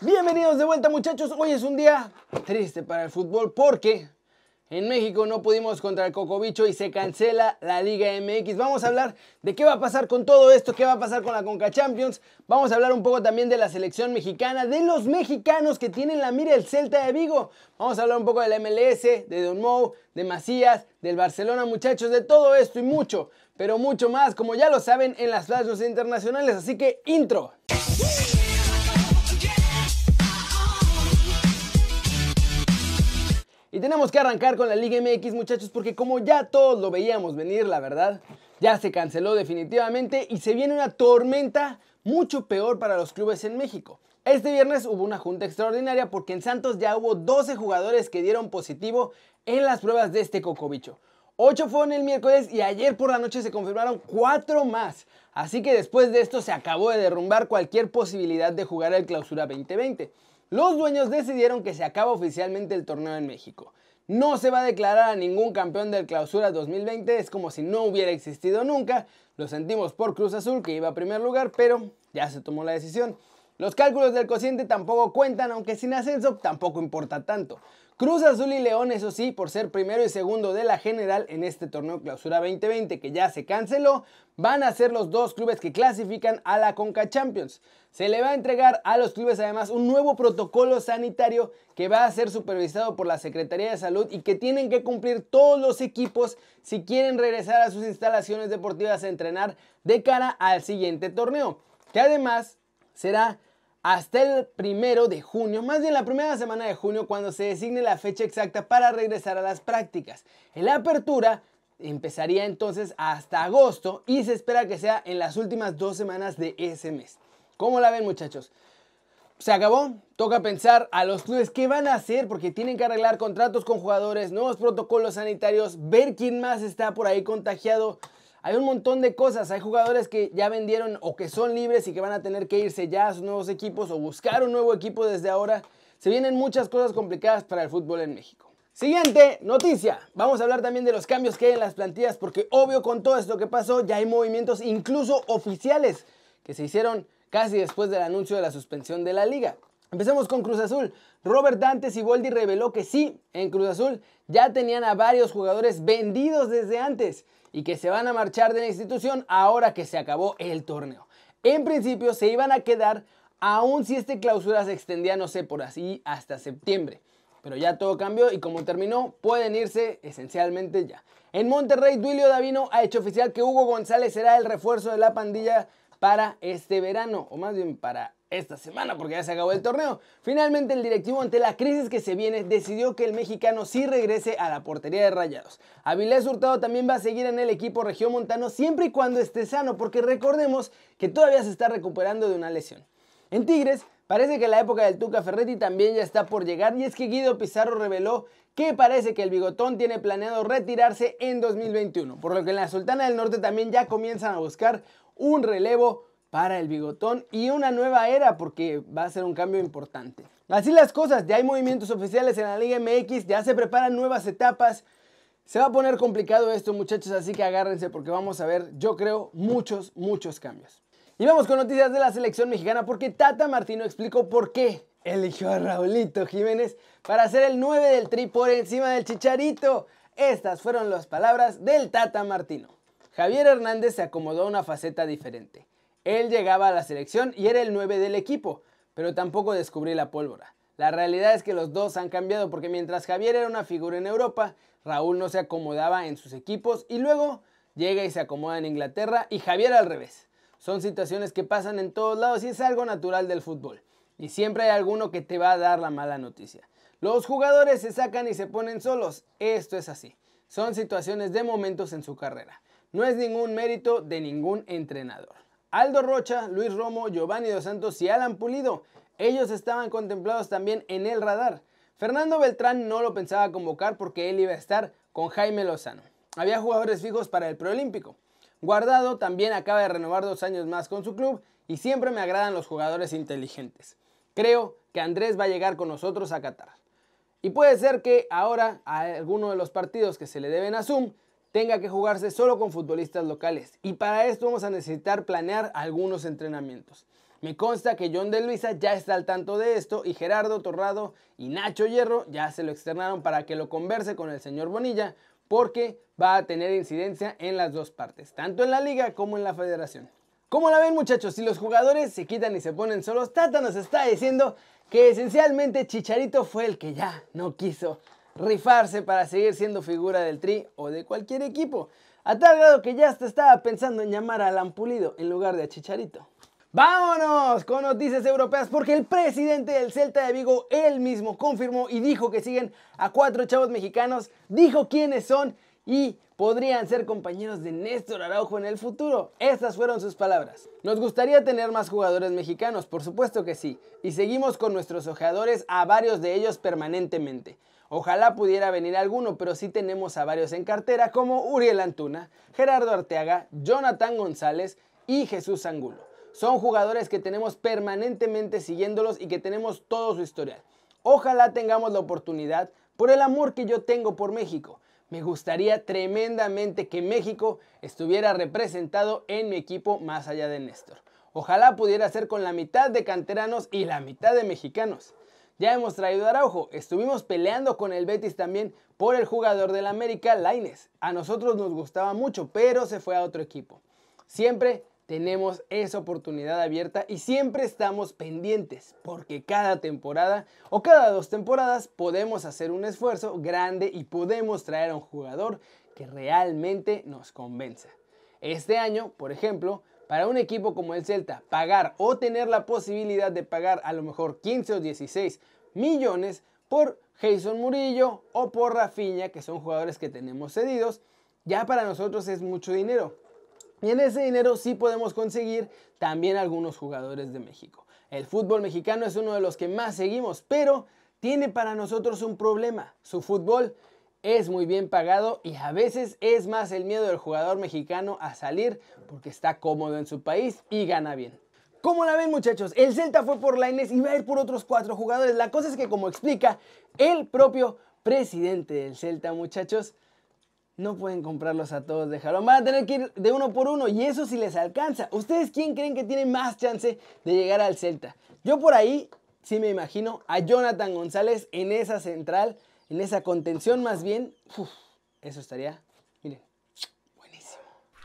Bienvenidos de vuelta muchachos, hoy es un día triste para el fútbol porque en México no pudimos contra el Cocobicho y se cancela la Liga MX. Vamos a hablar de qué va a pasar con todo esto, qué va a pasar con la Conca Champions. Vamos a hablar un poco también de la selección mexicana, de los mexicanos que tienen la mira el Celta de Vigo. Vamos a hablar un poco del MLS, de Don Mou, de Macías, del Barcelona, muchachos, de todo esto y mucho, pero mucho más, como ya lo saben, en las plazas internacionales. Así que, intro. Y tenemos que arrancar con la Liga MX muchachos porque como ya todos lo veíamos venir, la verdad, ya se canceló definitivamente y se viene una tormenta mucho peor para los clubes en México. Este viernes hubo una junta extraordinaria porque en Santos ya hubo 12 jugadores que dieron positivo en las pruebas de este cocobicho. 8 fueron el miércoles y ayer por la noche se confirmaron 4 más. Así que después de esto se acabó de derrumbar cualquier posibilidad de jugar el Clausura 2020 los dueños decidieron que se acaba oficialmente el torneo en México. No se va a declarar a ningún campeón del clausura 2020, es como si no hubiera existido nunca. Lo sentimos por Cruz Azul, que iba a primer lugar, pero ya se tomó la decisión. Los cálculos del cociente tampoco cuentan, aunque sin ascenso tampoco importa tanto. Cruz Azul y León, eso sí, por ser primero y segundo de la general en este torneo Clausura 2020 que ya se canceló, van a ser los dos clubes que clasifican a la Conca Champions. Se le va a entregar a los clubes además un nuevo protocolo sanitario que va a ser supervisado por la Secretaría de Salud y que tienen que cumplir todos los equipos si quieren regresar a sus instalaciones deportivas a entrenar de cara al siguiente torneo, que además será hasta el primero de junio, más bien la primera semana de junio, cuando se designe la fecha exacta para regresar a las prácticas. En la apertura empezaría entonces hasta agosto y se espera que sea en las últimas dos semanas de ese mes. ¿Cómo la ven muchachos? Se acabó, toca pensar a los clubes qué van a hacer porque tienen que arreglar contratos con jugadores, nuevos protocolos sanitarios, ver quién más está por ahí contagiado. Hay un montón de cosas, hay jugadores que ya vendieron o que son libres y que van a tener que irse ya a sus nuevos equipos o buscar un nuevo equipo desde ahora. Se vienen muchas cosas complicadas para el fútbol en México. Siguiente noticia. Vamos a hablar también de los cambios que hay en las plantillas porque obvio con todo esto que pasó ya hay movimientos incluso oficiales que se hicieron casi después del anuncio de la suspensión de la liga. Empecemos con Cruz Azul. Robert Dante Siboldi reveló que sí, en Cruz Azul ya tenían a varios jugadores vendidos desde antes y que se van a marchar de la institución ahora que se acabó el torneo. En principio se iban a quedar aún si este clausura se extendía, no sé, por así hasta septiembre. Pero ya todo cambió y como terminó, pueden irse esencialmente ya. En Monterrey, Duilio Davino ha hecho oficial que Hugo González será el refuerzo de la pandilla para este verano, o más bien para esta semana porque ya se acabó el torneo. Finalmente el directivo ante la crisis que se viene decidió que el mexicano sí regrese a la portería de Rayados. Avilés Hurtado también va a seguir en el equipo regiomontano siempre y cuando esté sano porque recordemos que todavía se está recuperando de una lesión. En Tigres parece que la época del Tuca Ferretti también ya está por llegar y es que Guido Pizarro reveló que parece que el bigotón tiene planeado retirarse en 2021, por lo que en la Sultana del Norte también ya comienzan a buscar un relevo para el bigotón y una nueva era porque va a ser un cambio importante. Así las cosas, ya hay movimientos oficiales en la Liga MX, ya se preparan nuevas etapas. Se va a poner complicado esto muchachos, así que agárrense porque vamos a ver, yo creo, muchos, muchos cambios. Y vamos con noticias de la selección mexicana porque Tata Martino explicó por qué eligió a Raulito Jiménez para ser el 9 del tri por encima del Chicharito. Estas fueron las palabras del Tata Martino. Javier Hernández se acomodó a una faceta diferente. Él llegaba a la selección y era el 9 del equipo, pero tampoco descubrí la pólvora. La realidad es que los dos han cambiado porque mientras Javier era una figura en Europa, Raúl no se acomodaba en sus equipos y luego llega y se acomoda en Inglaterra y Javier al revés. Son situaciones que pasan en todos lados y es algo natural del fútbol. Y siempre hay alguno que te va a dar la mala noticia. Los jugadores se sacan y se ponen solos. Esto es así. Son situaciones de momentos en su carrera. No es ningún mérito de ningún entrenador. Aldo Rocha, Luis Romo, Giovanni Dos Santos y Alan Pulido. Ellos estaban contemplados también en el radar. Fernando Beltrán no lo pensaba convocar porque él iba a estar con Jaime Lozano. Había jugadores fijos para el preolímpico. Guardado también acaba de renovar dos años más con su club y siempre me agradan los jugadores inteligentes. Creo que Andrés va a llegar con nosotros a Qatar. Y puede ser que ahora a alguno de los partidos que se le deben a Zoom tenga que jugarse solo con futbolistas locales y para esto vamos a necesitar planear algunos entrenamientos. Me consta que John de Luisa ya está al tanto de esto y Gerardo Torrado y Nacho Hierro ya se lo externaron para que lo converse con el señor Bonilla porque va a tener incidencia en las dos partes, tanto en la liga como en la federación. Como la ven muchachos, si los jugadores se quitan y se ponen solos, Tata nos está diciendo que esencialmente Chicharito fue el que ya no quiso rifarse para seguir siendo figura del Tri o de cualquier equipo, a tal grado que ya hasta estaba pensando en llamar a Alan Pulido en lugar de a Chicharito. Vámonos con noticias europeas porque el presidente del Celta de Vigo él mismo confirmó y dijo que siguen a cuatro chavos mexicanos, dijo quiénes son y podrían ser compañeros de Néstor Araujo en el futuro. Estas fueron sus palabras. Nos gustaría tener más jugadores mexicanos, por supuesto que sí, y seguimos con nuestros ojeadores a varios de ellos permanentemente. Ojalá pudiera venir alguno, pero sí tenemos a varios en cartera como Uriel Antuna, Gerardo Arteaga, Jonathan González y Jesús Angulo. Son jugadores que tenemos permanentemente siguiéndolos y que tenemos todo su historial. Ojalá tengamos la oportunidad por el amor que yo tengo por México me gustaría tremendamente que México estuviera representado en mi equipo más allá de Néstor. Ojalá pudiera ser con la mitad de canteranos y la mitad de mexicanos. Ya hemos traído Araujo, estuvimos peleando con el Betis también por el jugador del América, Laines. A nosotros nos gustaba mucho, pero se fue a otro equipo. Siempre tenemos esa oportunidad abierta y siempre estamos pendientes porque cada temporada o cada dos temporadas podemos hacer un esfuerzo grande y podemos traer a un jugador que realmente nos convenza. Este año, por ejemplo, para un equipo como el Celta, pagar o tener la posibilidad de pagar a lo mejor 15 o 16 millones por Jason Murillo o por Rafinha, que son jugadores que tenemos cedidos, ya para nosotros es mucho dinero. Y en ese dinero sí podemos conseguir también algunos jugadores de México. El fútbol mexicano es uno de los que más seguimos, pero tiene para nosotros un problema. Su fútbol es muy bien pagado y a veces es más el miedo del jugador mexicano a salir porque está cómodo en su país y gana bien. ¿Cómo la ven muchachos? El Celta fue por Laines y va a ir por otros cuatro jugadores. La cosa es que como explica el propio presidente del Celta muchachos, no pueden comprarlos a todos de jalón. Van a tener que ir de uno por uno y eso sí les alcanza. ¿Ustedes quién creen que tiene más chance de llegar al Celta? Yo por ahí sí me imagino a Jonathan González en esa central, en esa contención más bien. eso estaría, miren, buenísimo.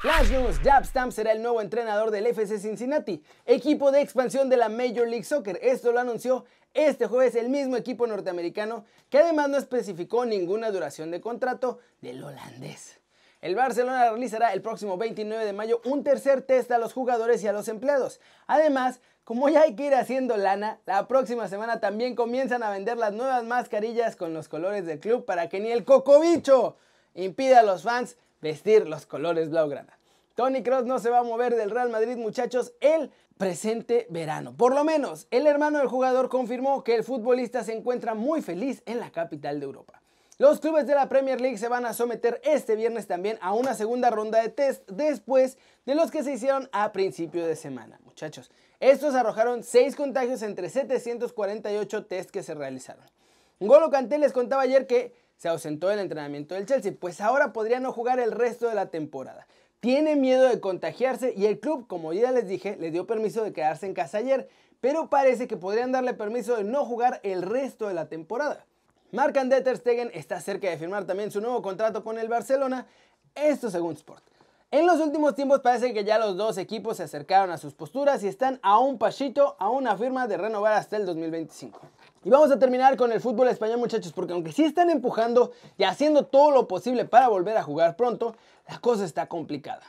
Flash News, Jab Stamp será el nuevo entrenador del FC Cincinnati, equipo de expansión de la Major League Soccer. Esto lo anunció este jueves el mismo equipo norteamericano que además no especificó ninguna duración de contrato del holandés. El Barcelona realizará el próximo 29 de mayo un tercer test a los jugadores y a los empleados. Además, como ya hay que ir haciendo lana, la próxima semana también comienzan a vender las nuevas mascarillas con los colores del club para que ni el cocobicho impida a los fans vestir los colores blaugrana. Tony Cross no se va a mover del Real Madrid, muchachos. Él presente verano. Por lo menos, el hermano del jugador confirmó que el futbolista se encuentra muy feliz en la capital de Europa. Los clubes de la Premier League se van a someter este viernes también a una segunda ronda de test después de los que se hicieron a principio de semana. Muchachos, estos arrojaron 6 contagios entre 748 test que se realizaron. Golo Canté les contaba ayer que se ausentó del entrenamiento del Chelsea, pues ahora podría no jugar el resto de la temporada tiene miedo de contagiarse y el club, como ya les dije, le dio permiso de quedarse en casa ayer, pero parece que podrían darle permiso de no jugar el resto de la temporada. Marc Ter Stegen está cerca de firmar también su nuevo contrato con el Barcelona, esto según Sport. En los últimos tiempos parece que ya los dos equipos se acercaron a sus posturas y están a un pasito, a una firma de renovar hasta el 2025. Y vamos a terminar con el fútbol español muchachos, porque aunque sí están empujando y haciendo todo lo posible para volver a jugar pronto, la cosa está complicada.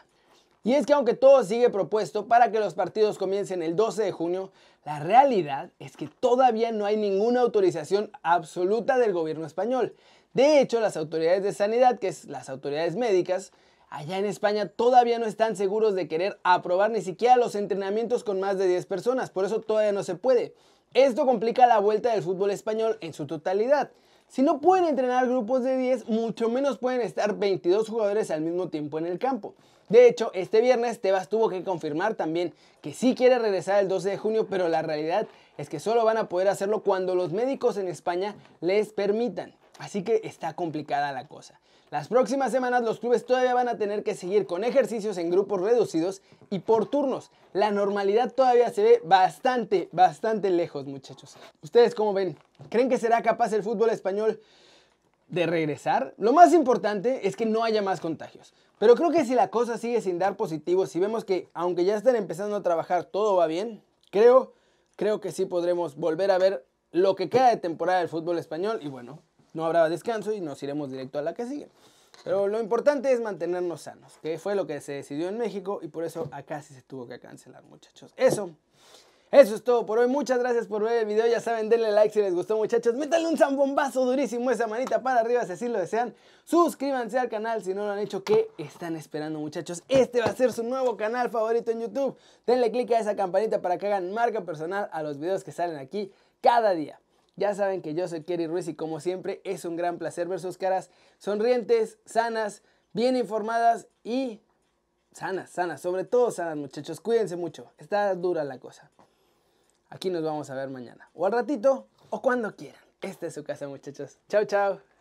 Y es que aunque todo sigue propuesto para que los partidos comiencen el 12 de junio, la realidad es que todavía no hay ninguna autorización absoluta del gobierno español. De hecho, las autoridades de sanidad, que es las autoridades médicas, allá en España todavía no están seguros de querer aprobar ni siquiera los entrenamientos con más de 10 personas, por eso todavía no se puede. Esto complica la vuelta del fútbol español en su totalidad. Si no pueden entrenar grupos de 10, mucho menos pueden estar 22 jugadores al mismo tiempo en el campo. De hecho, este viernes Tebas tuvo que confirmar también que sí quiere regresar el 12 de junio, pero la realidad es que solo van a poder hacerlo cuando los médicos en España les permitan. Así que está complicada la cosa. Las próximas semanas los clubes todavía van a tener que seguir con ejercicios en grupos reducidos y por turnos. La normalidad todavía se ve bastante, bastante lejos, muchachos. ¿Ustedes cómo ven? ¿Creen que será capaz el fútbol español de regresar? Lo más importante es que no haya más contagios. Pero creo que si la cosa sigue sin dar positivos, si vemos que aunque ya estén empezando a trabajar todo va bien, creo, creo que sí podremos volver a ver lo que queda de temporada del fútbol español y bueno, no habrá descanso y nos iremos directo a la que sigue. Pero lo importante es mantenernos sanos, que fue lo que se decidió en México y por eso acá sí se tuvo que cancelar, muchachos. Eso, eso es todo por hoy. Muchas gracias por ver el video. Ya saben, denle like si les gustó, muchachos. Métanle un zambombazo durísimo esa manita para arriba si así lo desean. Suscríbanse al canal si no lo han hecho. ¿Qué están esperando, muchachos? Este va a ser su nuevo canal favorito en YouTube. Denle click a esa campanita para que hagan marca personal a los videos que salen aquí cada día. Ya saben que yo soy Kerry Ruiz y como siempre es un gran placer ver sus caras sonrientes, sanas, bien informadas y sanas, sanas, sobre todo sanas muchachos. Cuídense mucho, está dura la cosa. Aquí nos vamos a ver mañana o al ratito o cuando quieran. Esta es su casa muchachos. Chao, chao.